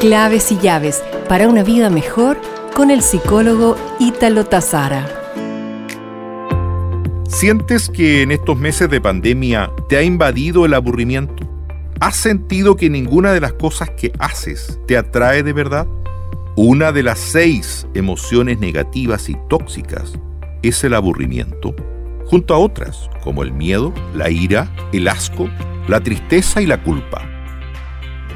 Claves y llaves para una vida mejor con el psicólogo Ítalo Tazara. ¿Sientes que en estos meses de pandemia te ha invadido el aburrimiento? ¿Has sentido que ninguna de las cosas que haces te atrae de verdad? Una de las seis emociones negativas y tóxicas es el aburrimiento, junto a otras como el miedo, la ira, el asco, la tristeza y la culpa.